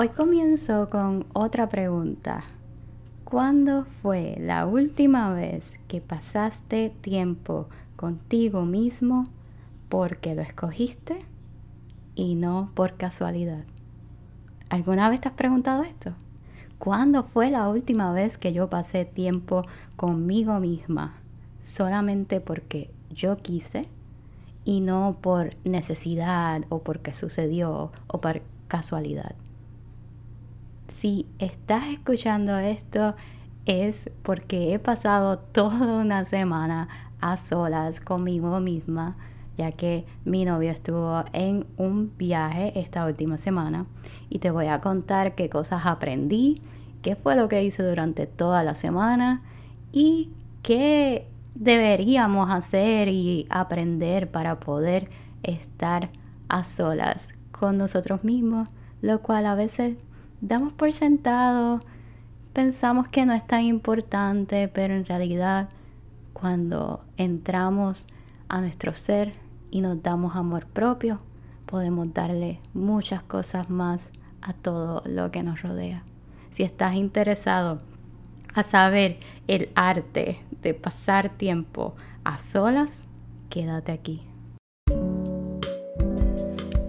Hoy comienzo con otra pregunta. ¿Cuándo fue la última vez que pasaste tiempo contigo mismo porque lo escogiste y no por casualidad? ¿Alguna vez te has preguntado esto? ¿Cuándo fue la última vez que yo pasé tiempo conmigo misma solamente porque yo quise y no por necesidad o porque sucedió o por casualidad? Si estás escuchando esto es porque he pasado toda una semana a solas conmigo misma, ya que mi novio estuvo en un viaje esta última semana. Y te voy a contar qué cosas aprendí, qué fue lo que hice durante toda la semana y qué deberíamos hacer y aprender para poder estar a solas con nosotros mismos, lo cual a veces damos por sentado, pensamos que no es tan importante, pero en realidad cuando entramos a nuestro ser y nos damos amor propio, podemos darle muchas cosas más a todo lo que nos rodea. Si estás interesado a saber el arte de pasar tiempo a solas, quédate aquí.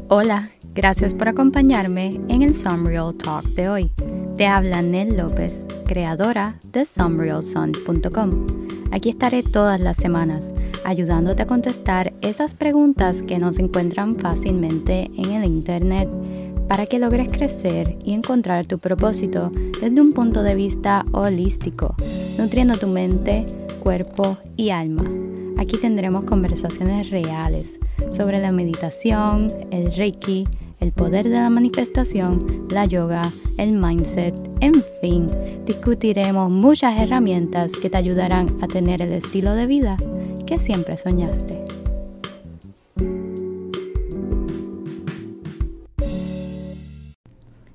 Hola, Gracias por acompañarme en el Sunreal Talk de hoy. Te habla Nel López, creadora de sunrealsun.com. Aquí estaré todas las semanas ayudándote a contestar esas preguntas que no se encuentran fácilmente en el Internet para que logres crecer y encontrar tu propósito desde un punto de vista holístico, nutriendo tu mente, cuerpo y alma. Aquí tendremos conversaciones reales sobre la meditación, el reiki, el poder de la manifestación, la yoga, el mindset, en fin, discutiremos muchas herramientas que te ayudarán a tener el estilo de vida que siempre soñaste.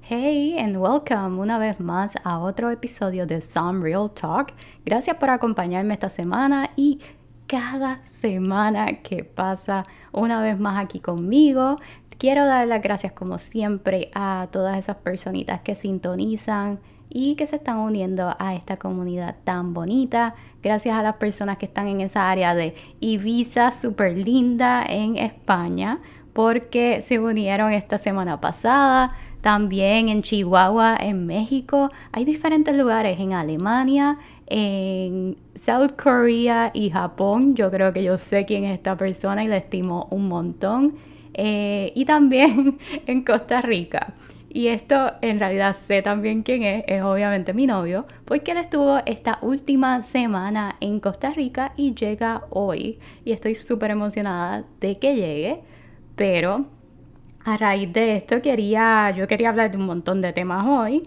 Hey and welcome una vez más a otro episodio de Some Real Talk. Gracias por acompañarme esta semana y cada semana que pasa una vez más aquí conmigo. Quiero dar las gracias como siempre a todas esas personitas que sintonizan y que se están uniendo a esta comunidad tan bonita. Gracias a las personas que están en esa área de Ibiza súper linda en España porque se unieron esta semana pasada. También en Chihuahua, en México. Hay diferentes lugares en Alemania, en South Korea y Japón. Yo creo que yo sé quién es esta persona y la estimo un montón. Eh, y también en Costa Rica. Y esto en realidad sé también quién es, es obviamente mi novio, porque él estuvo esta última semana en Costa Rica y llega hoy. Y estoy súper emocionada de que llegue, pero a raíz de esto quería, yo quería hablar de un montón de temas hoy,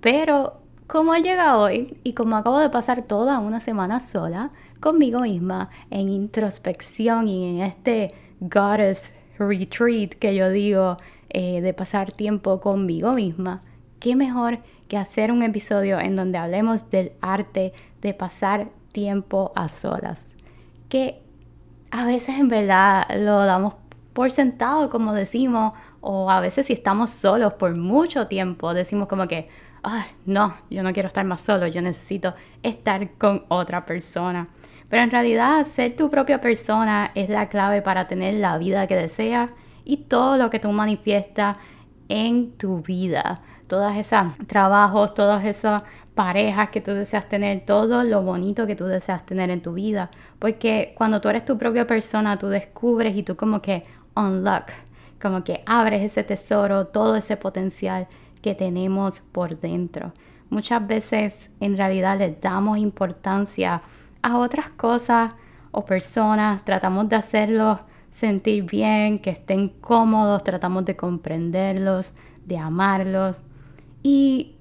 pero como llega hoy y como acabo de pasar toda una semana sola conmigo misma en introspección y en este goddess retreat que yo digo eh, de pasar tiempo conmigo misma, qué mejor que hacer un episodio en donde hablemos del arte de pasar tiempo a solas. Que a veces en verdad lo damos por sentado, como decimos, o a veces si estamos solos por mucho tiempo, decimos como que, ay, no, yo no quiero estar más solo, yo necesito estar con otra persona. Pero en realidad ser tu propia persona es la clave para tener la vida que deseas y todo lo que tú manifiestas en tu vida. Todas esos trabajos, todas esas parejas que tú deseas tener, todo lo bonito que tú deseas tener en tu vida. Porque cuando tú eres tu propia persona, tú descubres y tú como que unlock, como que abres ese tesoro, todo ese potencial que tenemos por dentro. Muchas veces en realidad le damos importancia a otras cosas o personas, tratamos de hacerlos sentir bien, que estén cómodos, tratamos de comprenderlos, de amarlos. Y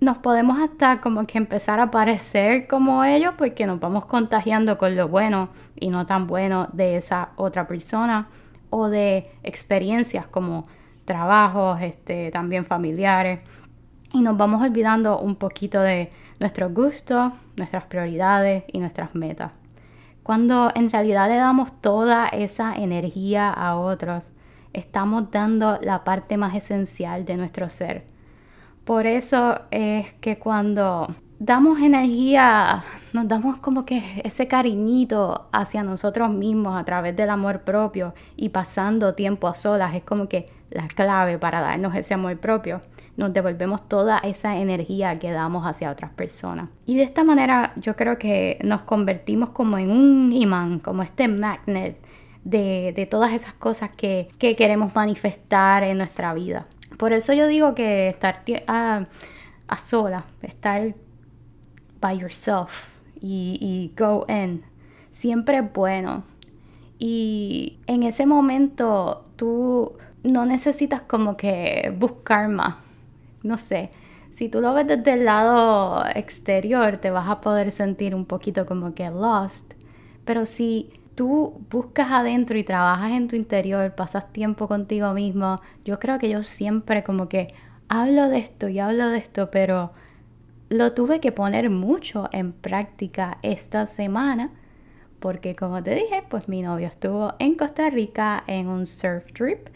nos podemos hasta como que empezar a parecer como ellos porque nos vamos contagiando con lo bueno y no tan bueno de esa otra persona o de experiencias como trabajos, este, también familiares. Y nos vamos olvidando un poquito de nuestros gustos, nuestras prioridades y nuestras metas. Cuando en realidad le damos toda esa energía a otros, estamos dando la parte más esencial de nuestro ser. Por eso es que cuando damos energía, nos damos como que ese cariñito hacia nosotros mismos a través del amor propio y pasando tiempo a solas, es como que la clave para darnos ese amor propio. Nos devolvemos toda esa energía que damos hacia otras personas. Y de esta manera yo creo que nos convertimos como en un imán, como este magnet de, todas esas cosas que, queremos manifestar en nuestra vida. Por eso yo digo que estar a, a solas, estar by yourself y, y go in, siempre es bueno. Y en ese momento tú no necesitas como que buscar más. No sé, si tú lo ves desde el lado exterior te vas a poder sentir un poquito como que lost. Pero si tú buscas adentro y trabajas en tu interior, pasas tiempo contigo mismo, yo creo que yo siempre como que hablo de esto y hablo de esto, pero lo tuve que poner mucho en práctica esta semana porque como te dije, pues mi novio estuvo en Costa Rica en un surf trip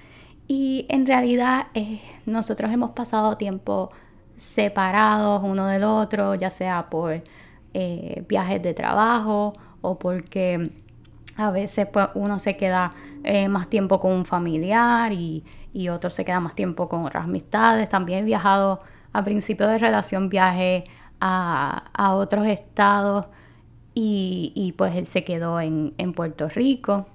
y en realidad eh, nosotros hemos pasado tiempo separados uno del otro, ya sea por eh, viajes de trabajo o porque a veces pues, uno se queda eh, más tiempo con un familiar y, y, otro se queda más tiempo con otras amistades. También he viajado a principio de relación, viaje a, otros estados y, y, pues él se quedó en, en Puerto Rico.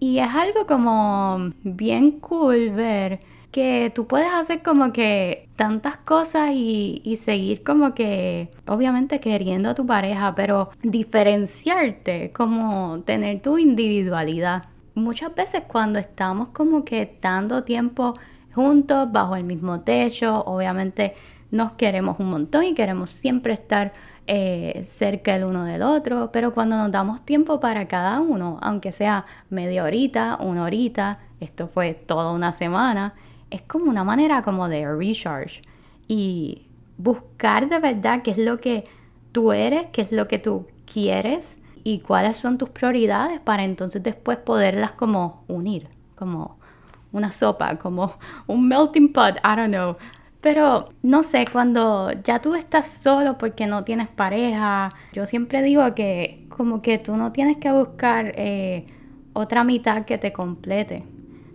Y es algo como bien cool ver que tú puedes hacer como que tantas cosas y, seguir como que, obviamente queriendo a tu pareja, pero diferenciarte, como tener tu individualidad. Muchas veces cuando estamos como que dando tiempo juntos, bajo el mismo techo, obviamente nos queremos un montón y queremos siempre estar eh, cerca el uno del otro, pero cuando nos damos tiempo para cada uno, aunque sea media horita, una horita, esto fue toda una semana, es como una manera como de recharge y buscar de verdad qué es lo que tú eres, qué es lo que tú quieres y cuáles son tus prioridades para entonces después poderlas como unir, como una sopa, como un melting pot, I don't know. Pero no sé, cuando ya tú estás solo porque no tienes pareja, yo siempre digo que como que tú no tienes que buscar eh, otra mitad que te complete.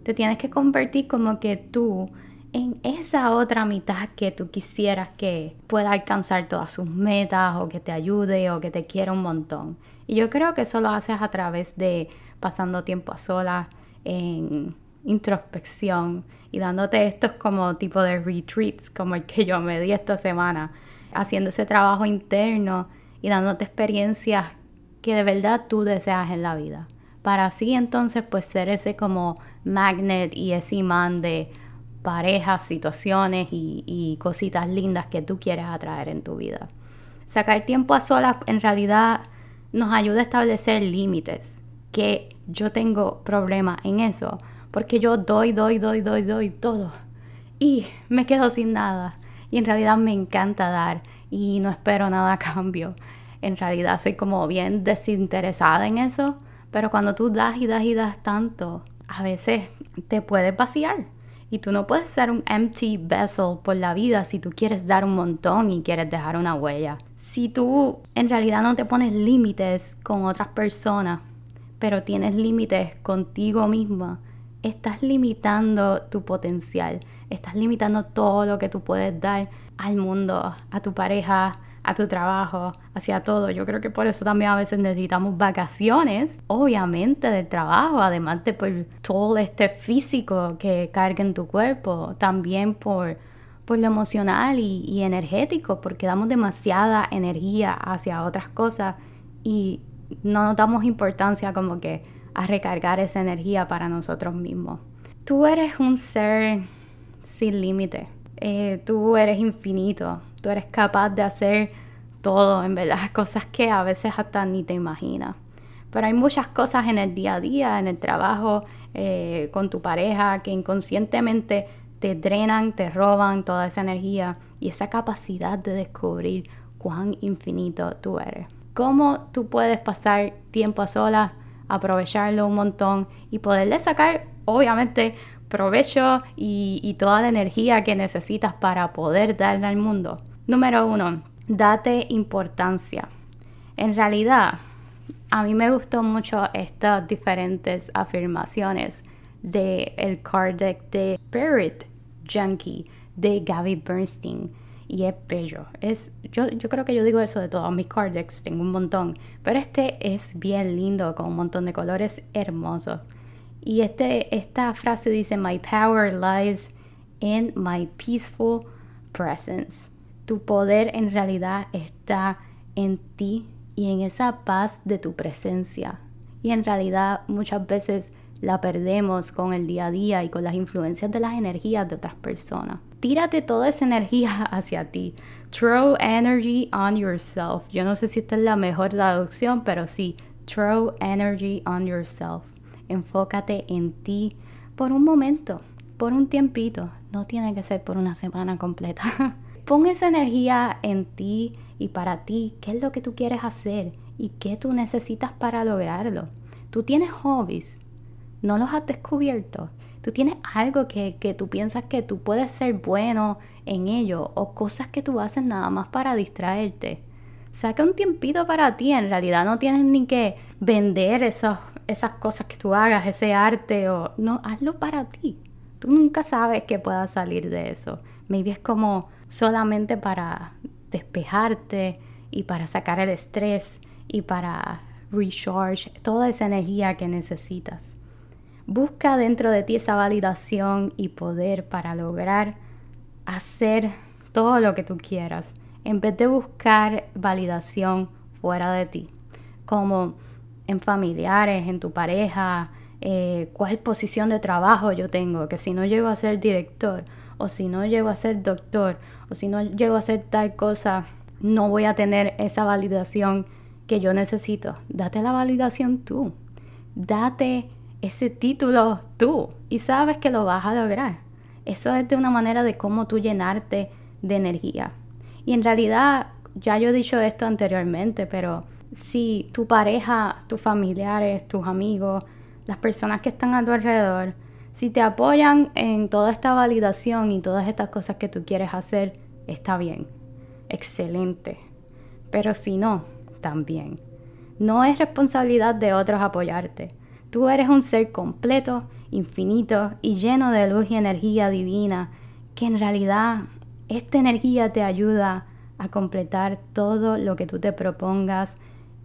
Te tienes que convertir como que tú en esa otra mitad que tú quisieras que pueda alcanzar todas sus metas o que te ayude o que te quiera un montón. Y yo creo que eso lo haces a través de pasando tiempo a solas, en introspección y dándote estos como tipo de retreats como el que yo me di esta semana, haciendo ese trabajo interno y dándote experiencias que de verdad tú deseas en la vida. Para así entonces pues ser ese como magnet y ese imán de parejas, situaciones y, y cositas lindas que tú quieres atraer en tu vida. Sacar tiempo a solas en realidad nos ayuda a establecer límites, que yo tengo problema en eso porque yo doy, doy, doy, doy, doy todo y me quedo sin nada. Y en realidad me encanta dar y no espero nada a cambio. En realidad soy como bien desinteresada en eso, pero cuando tú das y das y das tanto, a veces te puedes vaciar. Y tú no puedes ser un empty vessel por la vida si tú quieres dar un montón y quieres dejar una huella. Si tú en realidad no te pones límites con otras personas, pero tienes límites contigo misma, estás limitando tu potencial, estás limitando todo lo que tú puedes dar al mundo, a tu pareja, a tu trabajo, hacia todo. Yo creo que por eso también a veces necesitamos vacaciones, obviamente del trabajo, además de por todo este físico que carga en tu cuerpo, también por, por lo emocional y, y energético, porque damos demasiada energía hacia otras cosas y no nos damos importancia como que a recargar esa energía para nosotros mismos. Tú eres un ser sin límite, eh, tú eres infinito, tú eres capaz de hacer todo, en verdad, cosas que a veces hasta ni te imaginas. Pero hay muchas cosas en el día a día, en el trabajo, eh, con tu pareja, que inconscientemente te drenan, te roban toda esa energía y esa capacidad de descubrir cuán infinito tú eres. ¿Cómo tú puedes pasar tiempo a solas aprovecharlo un montón y poderle sacar, obviamente, provecho y, toda la energía que necesitas para poder darle al mundo. Número uno, date importancia. En realidad, a mí me gustó mucho estas diferentes afirmaciones de el card deck de Spirit Junkie de Gabby Bernstein y es bello. Es, yo, yo creo que yo digo eso de todos mis card decks, tengo un montón, pero este es bien lindo con un montón de colores hermosos. Y este, esta frase dice, My power lies in my peaceful presence. Tu poder en realidad está en ti y en esa paz de tu presencia. Y en realidad muchas veces la perdemos con el día a día y con las influencias de las energías de otras personas. Tírate toda esa energía hacia ti. Throw energy on yourself. Yo no sé si esta es la mejor traducción, pero sí, throw energy on yourself. Enfócate en ti por un momento, por un tiempito. No tiene que ser por una semana completa. Pon esa energía en ti y para ti, qué es lo que tú quieres hacer y qué tú necesitas para lograrlo. Tú tienes hobbies, no los has descubierto. Tú tienes algo que, que tú piensas que tú puedes ser bueno en ello o cosas que tú haces nada más para distraerte. Saca un tiempito para ti, en realidad no tienes ni que vender esos, esas cosas que tú hagas, ese arte o no, hazlo para ti. Tú nunca sabes qué pueda salir de eso. Maybe es como solamente para despejarte y para sacar el estrés y para recharge toda esa energía que necesitas. Busca dentro de ti esa validación y poder para lograr hacer todo lo que tú quieras, en vez de buscar validación fuera de ti, como en familiares, en tu pareja, eh, cuál posición de trabajo yo tengo, que si no llego a ser director, o si no llego a ser doctor, o si no llego a ser tal cosa, no voy a tener esa validación que yo necesito. Date la validación tú. Date ese título tú y sabes que lo vas a lograr. Eso es de una manera de cómo tú llenarte de energía. Y en realidad, ya yo he dicho esto anteriormente, pero si tu pareja, tus familiares, tus amigos, las personas que están a tu alrededor, si te apoyan en toda esta validación y todas estas cosas que tú quieres hacer, está bien, excelente. Pero si no, también. No es responsabilidad de otros apoyarte. Tú eres un ser completo, infinito y lleno de luz y energía divina, que en realidad esta energía te ayuda a completar todo lo que tú te propongas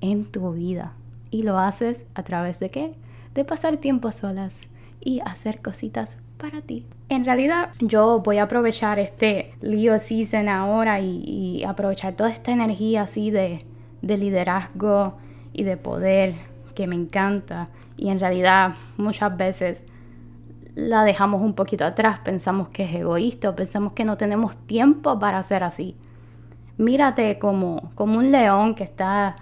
en tu vida. Y lo haces a través de qué? De pasar tiempo solas y hacer cositas para ti. En realidad yo voy a aprovechar este Leo Season ahora y, aprovechar toda esta energía así de, de liderazgo y de poder que me encanta y en realidad muchas veces la dejamos un poquito atrás, pensamos que es egoísta, pensamos que no tenemos tiempo para hacer así. Mírate como, como un león que está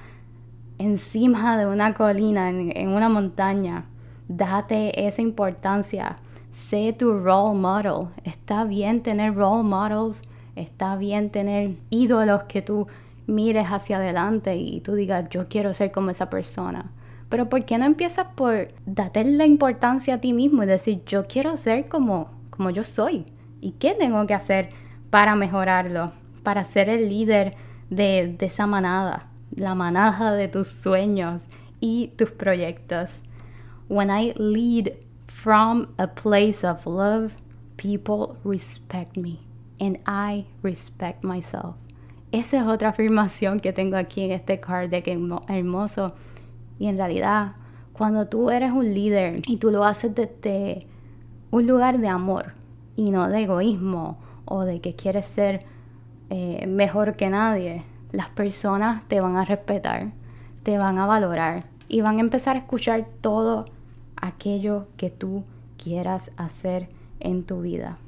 encima de una colina, en una montaña, date esa importancia, sé tu role model. Está bien tener role models, está bien tener ídolos que tú mires hacia adelante y tú digas, yo quiero ser como esa persona. Pero ¿por qué no empiezas por darte la importancia a ti mismo y decir, yo quiero ser como, como yo soy? ¿Y qué tengo que hacer para mejorarlo? Para ser el líder de, de esa manada, la manada de tus sueños y tus proyectos. When I lead from a place of love, people respect me and I respect myself. Esa es otra afirmación que tengo aquí en este card de que hermoso. Y en realidad, cuando tú eres un líder y tú lo haces desde un lugar de amor y no de egoísmo o de que quieres ser eh, mejor que nadie, las personas te van a respetar, te van a valorar y van a empezar a escuchar todo aquello que tú quieras hacer en tu vida.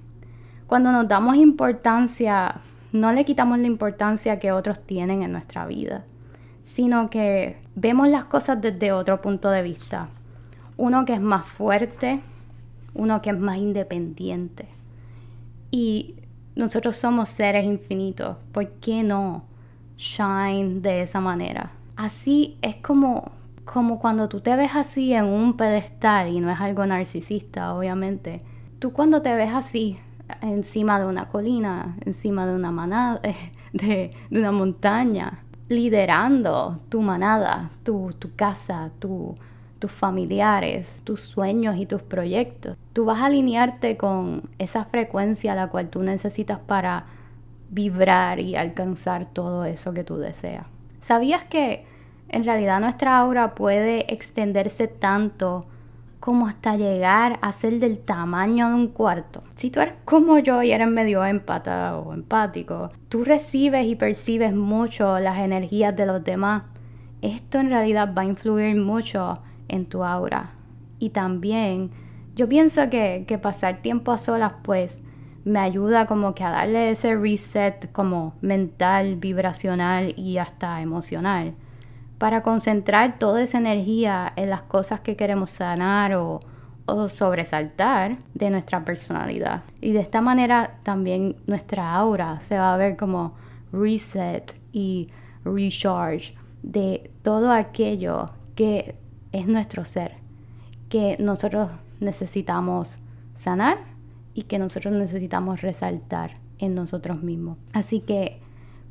Cuando nos damos importancia, no le quitamos la importancia que otros tienen en nuestra vida, sino que vemos las cosas desde otro punto de vista. Uno que es más fuerte, uno que es más independiente. Y nosotros somos seres infinitos. ¿Por qué no shine de esa manera? Así es como como cuando tú te ves así en un pedestal, y no es algo narcisista, obviamente, tú cuando te ves así, encima de una colina, encima de una manada, de, una montaña, liderando tu manada, tu, tu casa, tu, tus familiares, tus sueños y tus proyectos. Tú vas a alinearte con esa frecuencia a la cual tú necesitas para vibrar y alcanzar todo eso que tú deseas. ¿Sabías que en realidad nuestra aura puede extenderse tanto como hasta llegar a ser del tamaño de un cuarto. Si tú eres como yo y eres medio empata o empático, tú recibes y percibes mucho las energías de los demás. Esto en realidad va a influir mucho en tu aura. Y también yo pienso que, que pasar tiempo a solas pues me ayuda como que a darle ese reset como mental, vibracional y hasta emocional para concentrar toda esa energía en las cosas que queremos sanar o, sobresaltar de nuestra personalidad. Y de esta manera también nuestra aura se va a ver como reset y recharge de todo aquello que es nuestro ser, que nosotros necesitamos sanar y que nosotros necesitamos resaltar en nosotros mismos. Así que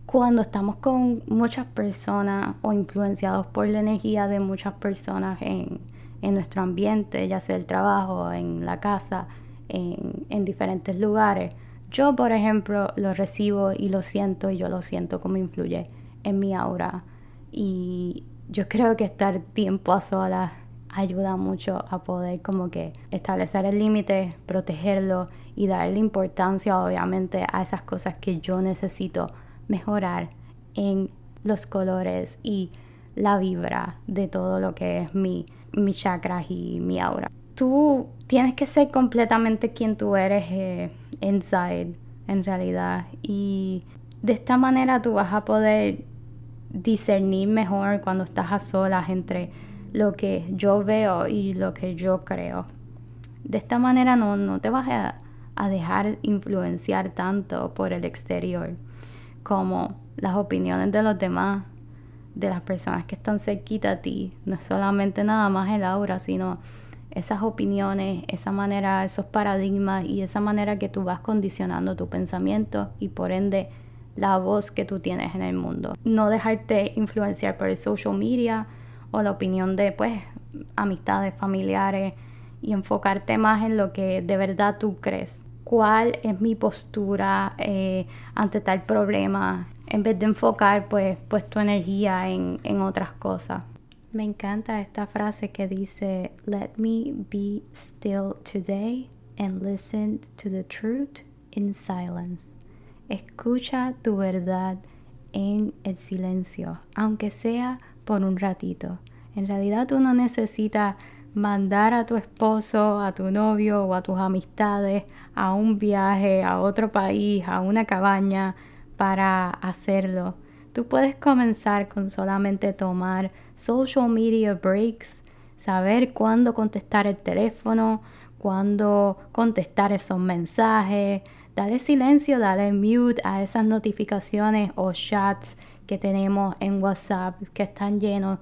cuando estamos con muchas personas o influenciados por la energía de muchas personas en, nuestro ambiente, ya sea el trabajo, en la casa, en, en, diferentes lugares, yo por ejemplo lo recibo y lo siento y yo lo siento como influye en mi aura. Y yo creo que estar tiempo a solas ayuda mucho a poder como que establecer el límite, protegerlo y darle importancia obviamente a esas cosas que yo necesito mejorar en los colores y la vibra de todo lo que es mi, mi chakras y mi aura. Tú tienes que ser completamente quien tú eres eh, inside, en realidad. Y de esta manera tú vas a poder discernir mejor cuando estás a solas entre lo que yo veo y lo que yo creo. De esta manera no, no te vas a, a dejar influenciar tanto por el exterior como las opiniones de los demás, de las personas que están cerquita a ti. No es solamente nada más el aura, sino esas opiniones, esa manera, esos paradigmas y esa manera que tú vas condicionando tu pensamiento y por ende la voz que tú tienes en el mundo. No dejarte influenciar por el social media o la opinión de pues amistades, familiares y enfocarte más en lo que de verdad tú crees cuál es mi postura eh, ante tal problema, en vez de enfocar pues, pues tu energía en, en otras cosas. Me encanta esta frase que dice, Let me be still today and listen to the truth in silence. Escucha tu verdad en el silencio, aunque sea por un ratito. En realidad tú no necesitas mandar a tu esposo, a tu novio o a tus amistades a un viaje, a otro país, a una cabaña para hacerlo. Tú puedes comenzar con solamente tomar social media breaks, saber cuándo contestar el teléfono, cuándo contestar esos mensajes, darle silencio, darle mute a esas notificaciones o chats que tenemos en WhatsApp que están llenos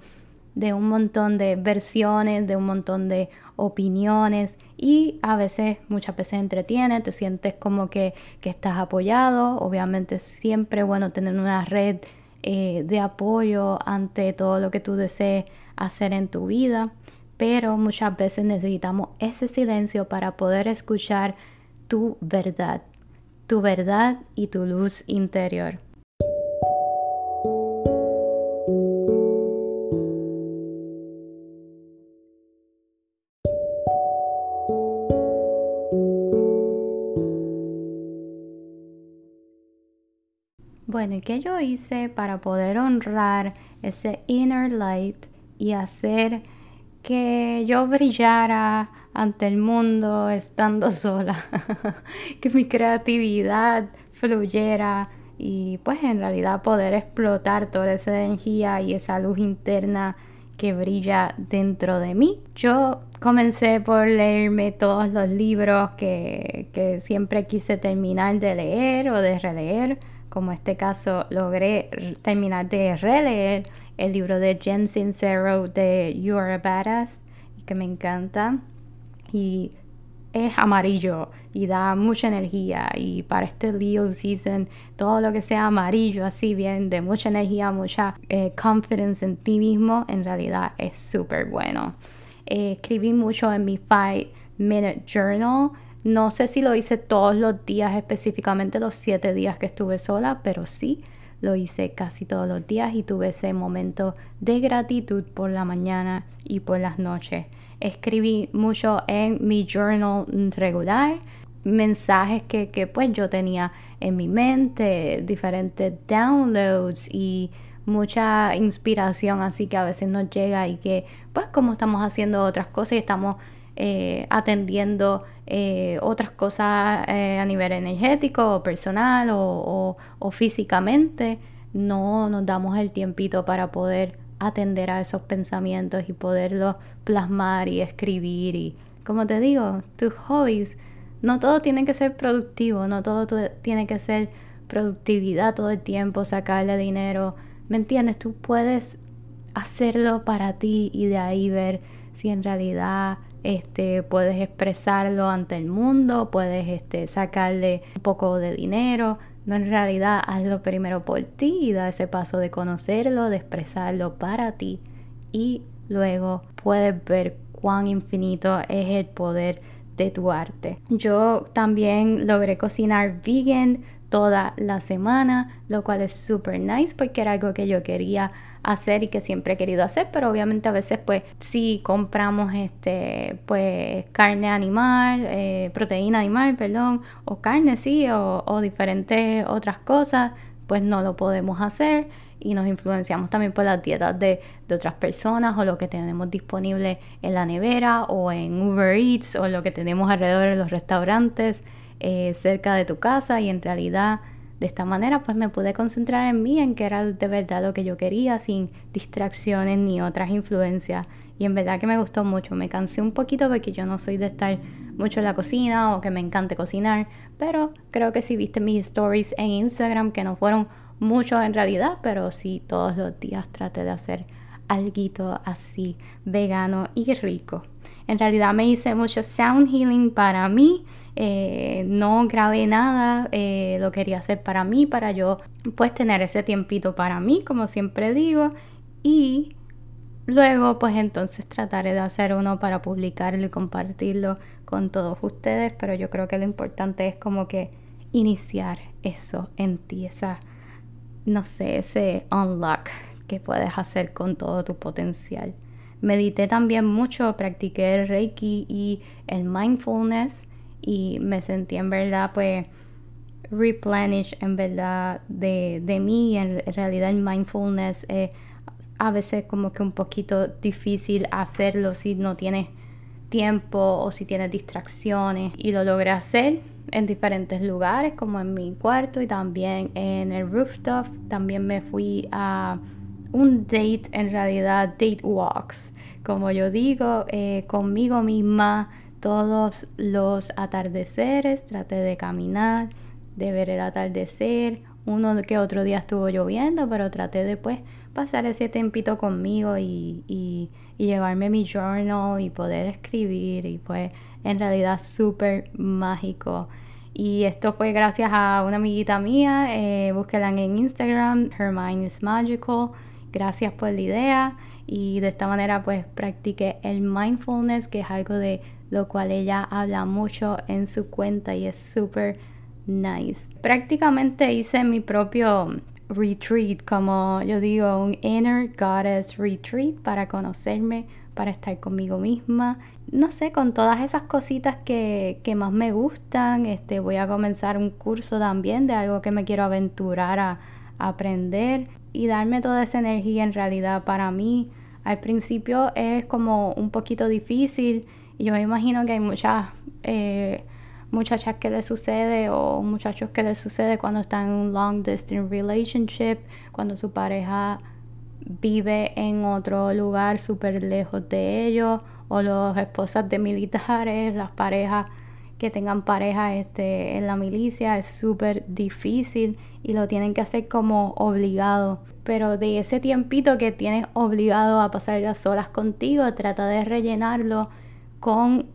de un montón de versiones, de un montón de opiniones y a veces, muchas veces entretiene, te sientes como que, estás apoyado. Obviamente siempre bueno tener una red eh, de apoyo ante todo lo que tú desees hacer en tu vida, pero muchas veces necesitamos ese silencio para poder escuchar tu verdad, tu verdad y tu luz interior. Bueno, ¿y qué yo hice para poder honrar ese inner light y hacer que yo brillara ante el mundo estando sola? que mi creatividad fluyera y pues en realidad poder explotar toda esa energía y esa luz interna que brilla dentro de mí. Yo comencé por leerme todos los libros que, que siempre quise terminar de leer o de releer como este caso, logré terminar de releer el libro de Jen Sincero de You Are a Badass, que me encanta. Y es amarillo y da mucha energía y para este Leo season todo lo que sea amarillo así bien de mucha energía mucha eh, confidence en ti mismo en realidad es súper bueno eh, escribí mucho en mi 5 minute journal no sé si lo hice todos los días específicamente los 7 días que estuve sola pero sí lo hice casi todos los días y tuve ese momento de gratitud por la mañana y por las noches. Escribí mucho en mi journal regular, mensajes que, que pues yo tenía en mi mente, diferentes downloads y mucha inspiración así que a veces nos llega y que pues como estamos haciendo otras cosas y estamos eh, atendiendo eh, otras cosas eh, a nivel energético o personal o, o, físicamente, no nos damos el tiempito para poder atender a esos pensamientos y poderlos plasmar y escribir y como te digo, tus hobbies, no todo tiene que ser productivo, no todo tiene que ser productividad todo el tiempo, sacarle dinero, ¿me entiendes? Tú puedes hacerlo para ti y de ahí ver si en realidad este, puedes expresarlo ante el mundo, puedes este, sacarle un poco de dinero, no, en realidad hazlo primero por ti y da ese paso de conocerlo, de expresarlo para ti y luego puedes ver cuán infinito es el poder de tu arte. Yo también logré cocinar vegan toda la semana, lo cual es súper nice porque era algo que yo quería hacer y que siempre he querido hacer, pero obviamente a veces pues si compramos este pues carne animal, eh, proteína animal, perdón, o carne sí, o, o diferentes otras cosas, pues no lo podemos hacer y nos influenciamos también por las dietas de, de, otras personas o lo que tenemos disponible en la nevera o en Uber Eats o lo que tenemos alrededor de los restaurantes eh, cerca de tu casa y en realidad de esta manera pues me pude concentrar en mí, en que era de verdad lo que yo quería, sin distracciones ni otras influencias. Y en verdad que me gustó mucho, me cansé un poquito porque yo no soy de estar mucho en la cocina o que me encante cocinar, pero creo que si viste mis stories en Instagram, que no fueron muchos en realidad, pero sí todos los días traté de hacer algo así vegano y rico. En realidad me hice mucho sound healing para mí eh, no grabé nada, eh, lo quería hacer para mí, para yo pues tener ese tiempito para mí, como siempre digo, y luego pues entonces trataré de hacer uno para publicarlo y compartirlo con todos ustedes, pero yo creo que lo importante es como que iniciar eso en ti, esa, no sé, ese unlock que puedes hacer con todo tu potencial. Medité también mucho, practiqué el Reiki y el mindfulness y me sentí en verdad pues replenish en verdad de, de mí. En realidad el mindfulness es a veces como que un poquito difícil hacerlo si no tienes tiempo o si tienes distracciones. Y lo logré hacer en diferentes lugares como en mi cuarto y también en el rooftop. También me fui a un date en realidad date walks. Como yo digo eh, conmigo misma todos los atardeceres, traté de caminar, de ver el atardecer. Uno que otro día estuvo lloviendo, pero traté de pues, pasar ese tempito conmigo y, llevarme mi journal y poder escribir y pues en realidad súper mágico. Y esto fue gracias a una amiguita mía, eh, búsquela en Instagram, Her Mind is Magical. Gracias por la idea y de esta manera pues practiqué el mindfulness, que es algo de lo cual ella habla mucho en su cuenta y es súper nice. Prácticamente hice mi propio retreat, como yo digo, un inner goddess retreat para conocerme, para estar conmigo misma. No sé, con todas esas cositas que, que más me gustan. Este, voy a comenzar un curso también de algo que me quiero aventurar a, a aprender y darme toda esa energía en realidad para mí. Al principio es como un poquito difícil yo me imagino que hay muchas eh, muchachas que les sucede o muchachos que les sucede cuando están en un long distance relationship, cuando su pareja vive en otro lugar súper lejos de ellos, o las esposas de militares, las parejas que tengan pareja este, en la milicia, es súper difícil y lo tienen que hacer como obligado. Pero de ese tiempito que tienes obligado a pasar las solas contigo, trata de rellenarlo con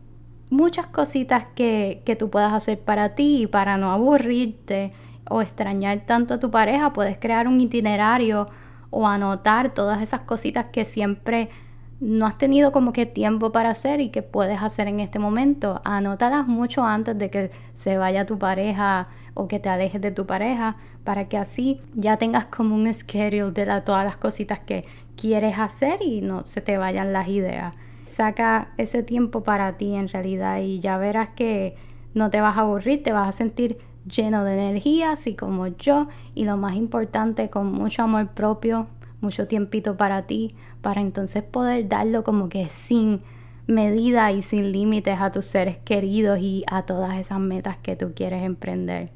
muchas cositas que, que tú puedas hacer para ti y para no aburrirte o extrañar tanto a tu pareja, puedes crear un itinerario o anotar todas esas cositas que siempre no has tenido como que tiempo para hacer y que puedes hacer en este momento. Anótalas mucho antes de que se vaya tu pareja o que te alejes de tu pareja para que así ya tengas como un schedule de todas las cositas que quieres hacer y no se te vayan las ideas. Saca ese tiempo para ti en realidad y ya verás que no te vas a aburrir, te vas a sentir lleno de energía, así como yo, y lo más importante, con mucho amor propio, mucho tiempito para ti, para entonces poder darlo como que sin medida y sin límites a tus seres queridos y a todas esas metas que tú quieres emprender.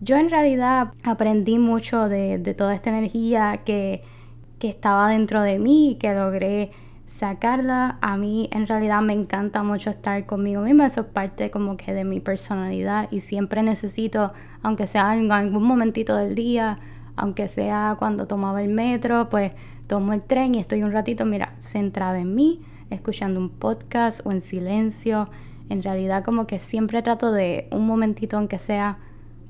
Yo en realidad aprendí mucho de, toda esta energía que, que estaba dentro de mí y que logré sacarla. A mí en realidad me encanta mucho estar conmigo misma, eso es parte como que de mi personalidad y siempre necesito, aunque sea en algún momentito del día, aunque sea cuando tomaba el metro, pues tomo el tren y estoy un ratito, mira, centrada en mí, escuchando un podcast o en silencio. En realidad como que siempre trato de un momentito aunque sea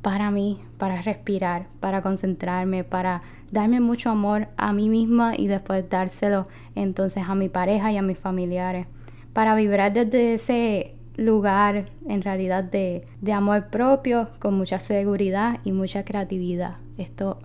para mí, para respirar, para concentrarme, para darme mucho amor a mí misma y después dárselo entonces a mi pareja y a mis familiares. Para vibrar desde ese lugar en realidad de, de amor propio, con mucha seguridad y mucha creatividad. Esto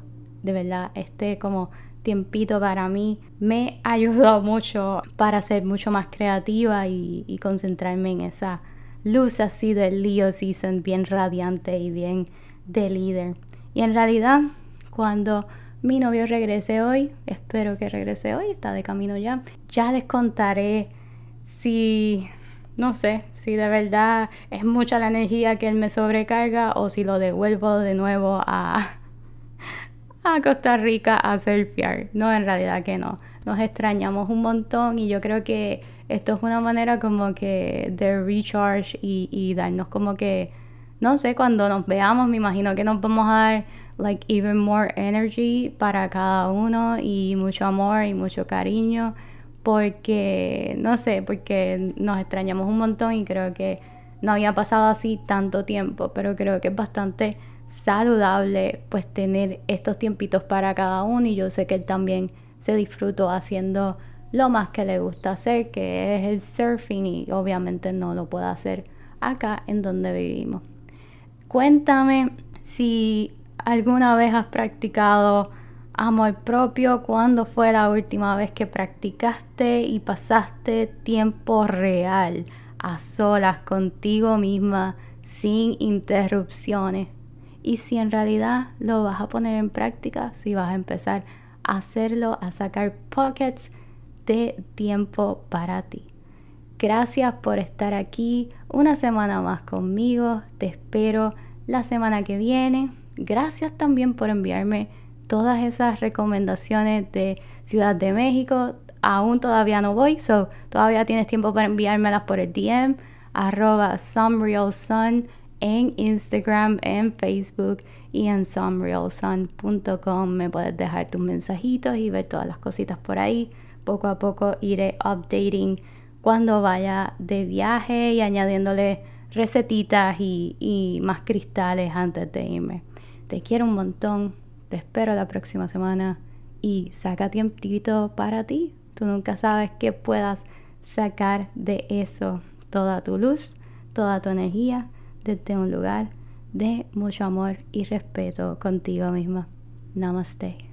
de verdad, este como tiempito para mí me ayudó mucho para ser mucho más creativa y, concentrarme en esa luz así del Leo Season, bien radiante y bien de líder. Y en realidad, cuando mi novio regrese hoy, espero que regrese hoy, está de camino ya, ya les contaré si, no sé, si de verdad es mucha la energía que él me sobrecarga o si lo devuelvo de nuevo a, a Costa Rica a surfear. No, en realidad que no. Nos extrañamos un montón y yo creo que esto es una manera como que de recharge y, y darnos como que no sé, cuando nos veamos, me imagino que nos vamos a dar like even more energy para cada uno y mucho amor y mucho cariño porque no sé, porque nos extrañamos un montón y creo que no había pasado así tanto tiempo, pero creo que es bastante saludable pues tener estos tiempitos para cada uno y yo sé que él también se disfrutó haciendo lo más que le gusta hacer, que es el surfing y obviamente no lo puede hacer acá en donde vivimos. Cuéntame si alguna vez has practicado amor propio, cuándo fue la última vez que practicaste y pasaste tiempo real a solas contigo misma sin interrupciones. Y si en realidad lo vas a poner en práctica, si vas a empezar a hacerlo, a sacar pockets de tiempo para ti. Gracias por estar aquí una semana más conmigo. Te espero la semana que viene. Gracias también por enviarme todas esas recomendaciones de Ciudad de México. Aún todavía no voy, so todavía tienes tiempo para enviármelas por el DM, arroba somerealsun en Instagram, en Facebook y en somerealsun.com. Me puedes dejar tus mensajitos y ver todas las cositas por ahí. Poco a poco iré updating cuando vaya de viaje y añadiéndole recetitas y, y más cristales antes de irme. Te quiero un montón, te espero la próxima semana y saca tiempito para ti. Tú nunca sabes qué puedas sacar de eso toda tu luz, toda tu energía desde un lugar de mucho amor y respeto contigo misma. Namaste.